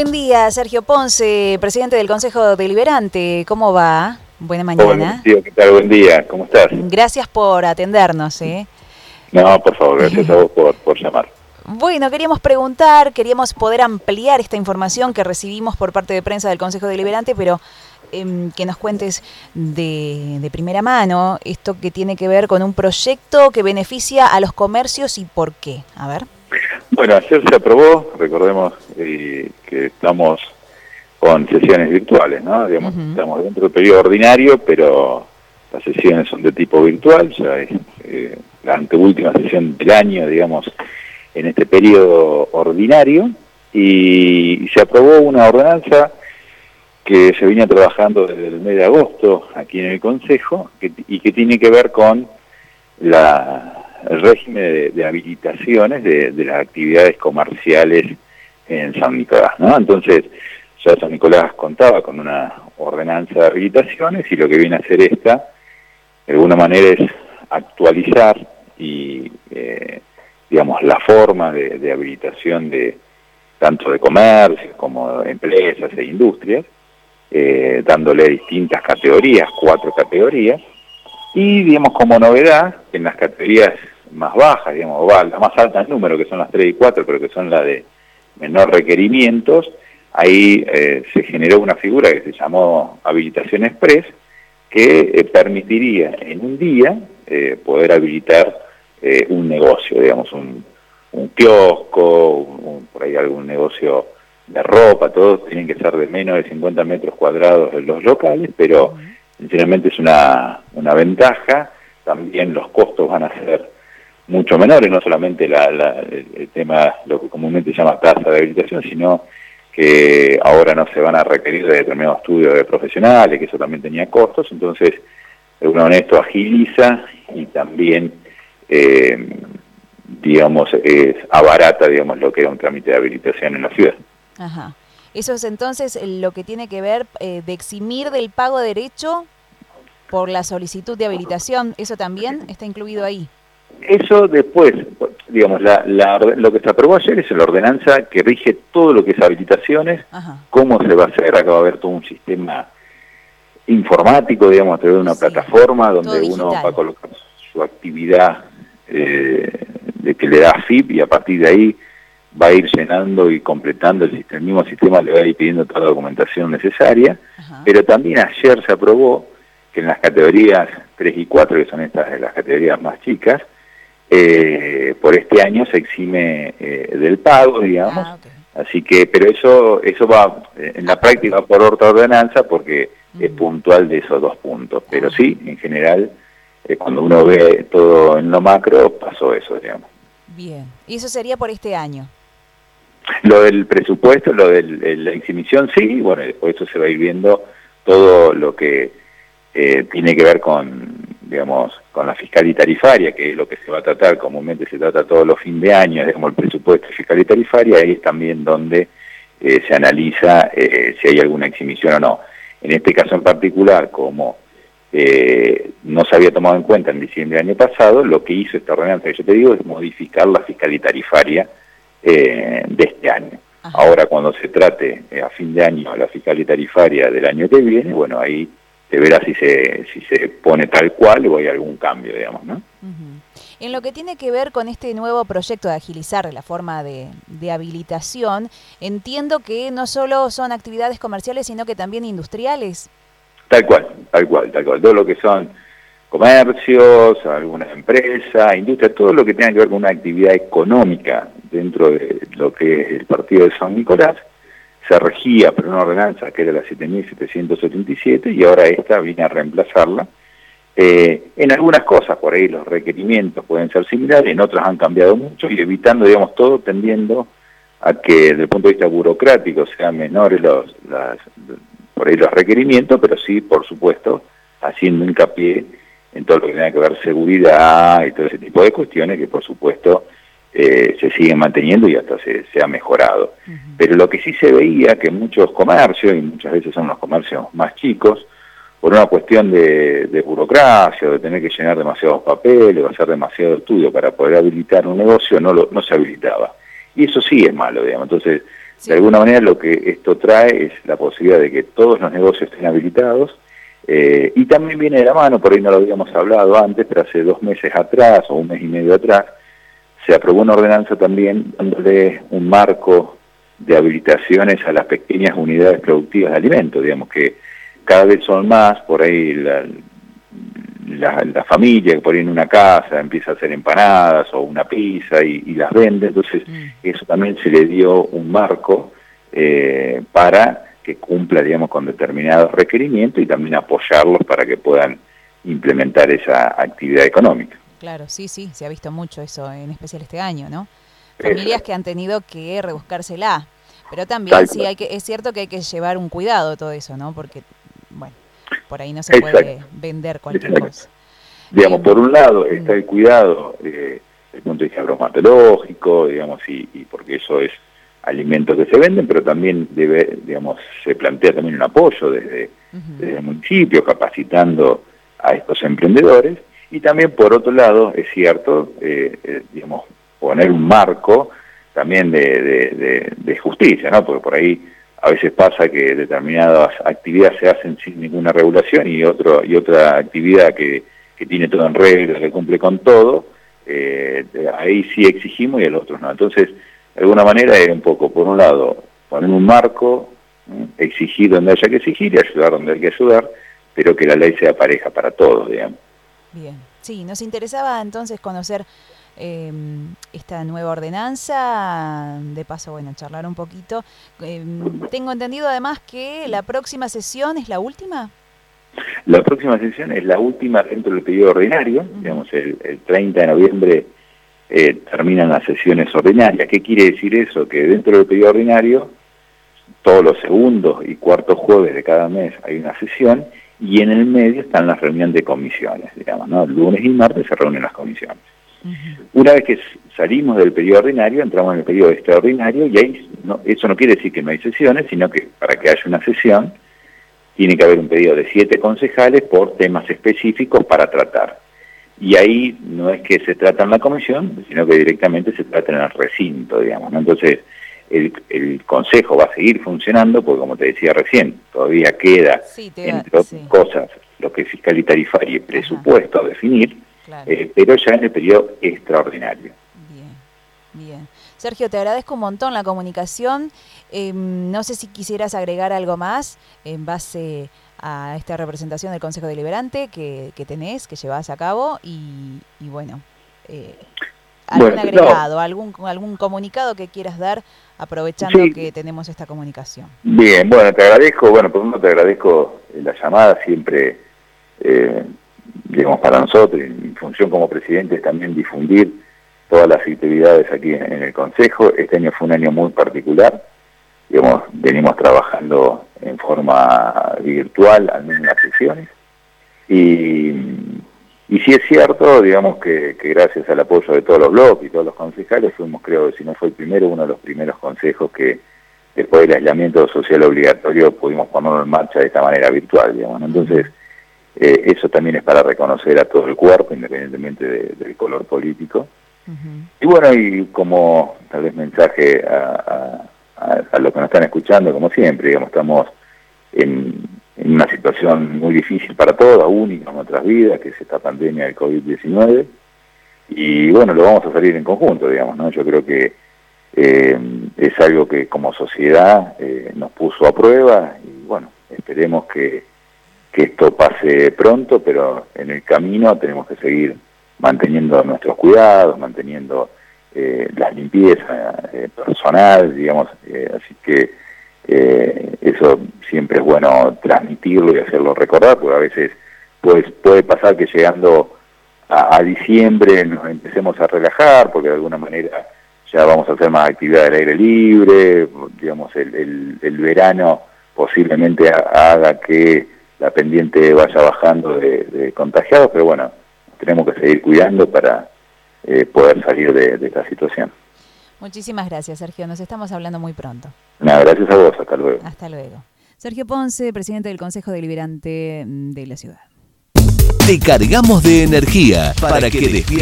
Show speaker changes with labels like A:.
A: Buen día, Sergio Ponce, presidente del Consejo Deliberante. ¿Cómo va? Buena mañana.
B: Hola, ¿qué tal? Buen día, ¿cómo estás?
A: Gracias por atendernos. ¿eh?
B: No, por favor, gracias a vos por, por llamar.
A: Bueno, queríamos preguntar, queríamos poder ampliar esta información que recibimos por parte de prensa del Consejo Deliberante, pero em, que nos cuentes de, de, primera mano esto que tiene que ver con un proyecto que beneficia a los comercios y por qué. A ver.
B: Bueno, ayer se aprobó, recordemos eh, que estamos con sesiones virtuales, ¿no? Digamos, Estamos dentro del periodo ordinario, pero las sesiones son de tipo virtual, ya es eh, la anteúltima sesión del año, digamos, en este periodo ordinario, y, se aprobó una ordenanza que se venía trabajando desde el mes de agosto aquí en el Consejo y que tiene que ver con la el régimen de, habilitaciones de, las actividades comerciales en San Nicolás, ¿no? Entonces, ya San Nicolás contaba con una ordenanza de habilitaciones y lo que viene a hacer esta, de alguna manera, es actualizar y, eh, digamos, la forma de, habilitación de tanto de comercio como de empresas e industrias, eh, dándole distintas categorías, cuatro categorías, y, digamos, como novedad, en las categorías más bajas, digamos, va, la más alta en número, que son las 3 y 4, pero que son las de menor requerimientos, ahí eh, se generó una figura que se llamó habilitación express, que eh, permitiría en un día eh, poder habilitar un negocio, digamos, un, un kiosco, por ahí algún negocio de ropa, todos tienen que ser de menos de 50 metros cuadrados en los locales, pero sinceramente es una, una ventaja, también los costos van a ser mucho menores, no solamente el, tema, lo que comúnmente se llama tasa de habilitación, sino que ahora no se van a requerir de determinados estudios de profesionales, que eso también tenía costos, entonces uno honesto agiliza y también, eh, digamos, es abarata, digamos, lo que era un trámite de habilitación en la ciudad.
A: Ajá. Eso es entonces lo que tiene que ver eh, de eximir del pago de derecho por la solicitud de habilitación, ¿eso también está incluido ahí?
B: Eso después, digamos, la, lo que se aprobó ayer es la ordenanza que rige todo lo que es habilitaciones, cómo se va a hacer, acá va a haber todo un sistema informático, digamos, a través de una plataforma donde uno va a colocar su actividad eh, de que le da FIP y a partir de ahí va a ir llenando y completando el, sistema, el mismo sistema, le va a ir pidiendo toda la documentación necesaria, pero también ayer se aprobó que en las categorías 3 y 4, que son estas de las categorías más chicas, eh, por este año se exime eh, del pago, digamos. Ah, Así que, pero eso eso va eh, en la práctica por otra ordenanza porque es puntual de esos dos puntos. Pero sí, en general, cuando uno ve todo en lo macro, pasó eso, digamos.
A: Bien, ¿y eso sería por este año?
B: Lo del presupuesto, lo de la exhibición, sí, bueno, después eso se va a ir viendo todo lo que tiene que ver con digamos, con la fiscal y tarifaria, que es lo que se va a tratar, comúnmente se trata todos los fines de año, es como el presupuesto fiscal y tarifaria, ahí es también donde eh, se analiza eh, si hay alguna exhibición o no. En este caso en particular, como eh, no se había tomado en cuenta en diciembre del año pasado, lo que hizo esta ordenanza que yo te digo es modificar la fiscal y tarifaria de este año. Ahora cuando se trate a fin de año la fiscal y tarifaria del año que viene, bueno, ahí se verá si se, si se pone tal cual o hay algún cambio, digamos, ¿no?
A: En lo que tiene que ver con este nuevo proyecto de agilizar la forma de, de, habilitación, entiendo que no solo son actividades comerciales, sino que también industriales.
B: Tal cual, tal cual, tal cual. Todo lo que son comercios, alguna empresa, industria, todo lo que tenga que ver con una actividad económica dentro de lo que es el partido de San Nicolás, se regía por una ordenanza que era la 7.777 y ahora esta viene a reemplazarla. Eh, en algunas cosas, por ahí los requerimientos pueden ser similares, en otras han cambiado mucho y evitando, digamos, todo tendiendo a que desde el punto de vista burocrático sean menores los, por ahí los requerimientos, pero sí, por supuesto, haciendo hincapié en todo lo que tenga que ver seguridad y todo ese tipo de cuestiones que, por supuesto, eh, se siguen manteniendo y hasta se, ha mejorado. Pero lo que sí se veía que muchos comercios, y muchas veces son los comercios más chicos, por una cuestión de, burocracia, de tener que llenar demasiados papeles, o hacer demasiado estudio para poder habilitar un negocio, no, lo, no se habilitaba. Y eso sí es malo, digamos. Entonces, De alguna manera lo que esto trae es la posibilidad de que todos los negocios estén habilitados eh, y también viene de la mano, por ahí no lo habíamos hablado antes, pero hace dos meses atrás o un mes y medio atrás, se aprobó una ordenanza también dándole un marco de habilitaciones a las pequeñas unidades productivas de alimentos, digamos que cada vez son más, por ahí la, la, familia que por ahí en una casa empieza a hacer empanadas o una pizza y, las vende, entonces mm. eso también se le dio un marco eh, para que cumpla, digamos, con determinados requerimientos y también apoyarlos para que puedan implementar esa actividad económica.
A: Claro, sí, sí, se ha visto mucho eso, en especial este año, ¿no? Familias que han tenido que rebuscársela, pero también sí hay que, es cierto que hay que llevar un cuidado todo eso, ¿no? Porque, bueno, por ahí no se puede vender cualquier cosa.
B: Digamos, por un lado está el cuidado eh, desde el punto de vista bromatológico, digamos, y, porque eso es alimentos que se venden, pero también debe, digamos, se plantea también un apoyo desde, el municipio, capacitando a estos emprendedores, y también por otro lado, es cierto, eh, eh, digamos, poner un marco también de, de, justicia, ¿no? Porque por ahí a veces pasa que determinadas actividades se hacen sin ninguna regulación y otro y otra actividad que, que tiene todo en regla, que cumple con todo, eh, ahí sí exigimos y el otro no. Entonces, de alguna manera es un poco, por un lado, poner un marco, exigir donde haya que exigir y ayudar donde hay que ayudar, pero que la ley sea pareja para todos, digamos.
A: Bien, sí, nos interesaba entonces conocer eh, esta nueva ordenanza, de paso, bueno, charlar un poquito. Em, tengo entendido además que la próxima sesión es la última.
B: La próxima sesión es la última dentro del periodo ordinario, digamos, el, 30 de noviembre eh, terminan las sesiones ordinarias. ¿Qué quiere decir eso? Que dentro del periodo ordinario, todos los segundos y cuartos jueves de cada mes hay una sesión y en el medio están las reuniones de comisiones, digamos, ¿no? Lunes y martes se reúnen las comisiones. Una vez que salimos del periodo ordinario, entramos en el periodo extraordinario y ahí no, eso no quiere decir que no hay sesiones, sino que para que haya una sesión tiene que haber un pedido de siete concejales por temas específicos para tratar. Y ahí no es que se trata en la comisión, sino que directamente se trata en el recinto, digamos. Entonces, el, el, Consejo va a seguir funcionando, porque como te decía recién, todavía queda, entre otras cosas, lo que es fiscal y tarifario y presupuesto a definir, eh, pero ya en el periodo extraordinario.
A: Bien, bien. Sergio, te agradezco un montón la comunicación. Em, no sé si quisieras agregar algo más en base a esta representación del Consejo Deliberante que, que tenés, que llevas a cabo y, bueno, eh, algún agregado, algún, algún comunicado que quieras dar aprovechando que tenemos esta comunicación.
B: Bien, bueno, te agradezco, bueno, por uno te agradezco la llamada, siempre eh, digamos, para nosotros, mi función como presidente es también difundir todas las actividades aquí en, el Consejo. Este año fue un año muy particular, digamos, venimos trabajando en forma virtual, al menos en las sesiones, y, y sí es cierto, digamos, que, gracias al apoyo de todos los bloques y todos los concejales, fuimos, creo, si no fue el primero, uno de los primeros consejos que después del aislamiento social obligatorio pudimos ponerlo en marcha de esta manera virtual, digamos. Entonces, eh, eso también es para reconocer a todo el cuerpo, independientemente del color político. Y bueno, y como tal vez mensaje a, a, los que nos están escuchando, como siempre, digamos, estamos en, una situación muy difícil para todos, única en nuestras vidas, que es esta pandemia del COVID-19. Y bueno, lo vamos a salir en conjunto, digamos, ¿no? Yo creo que eh, es algo que como sociedad eh, nos puso a prueba y bueno, esperemos que que esto pase pronto, pero en el camino tenemos que seguir manteniendo nuestros cuidados, manteniendo eh, la limpieza eh, personal, digamos, eh, así que eh, eso siempre es bueno transmitirlo y hacerlo recordar, porque a veces pues, puede pasar que llegando a, diciembre nos empecemos a relajar, porque de alguna manera ya vamos a hacer más actividad al aire libre, digamos, el, el verano posiblemente haga que la pendiente vaya bajando de, contagiados, pero bueno, tenemos que seguir cuidando para eh, poder salir de, esta situación.
A: Muchísimas gracias, Sergio. Nos estamos hablando muy pronto.
B: Nada, gracias a vos. Hasta luego.
A: Hasta luego. Sergio Ponce, presidente del Consejo Deliberante de la ciudad.
C: Te cargamos de energía para, que,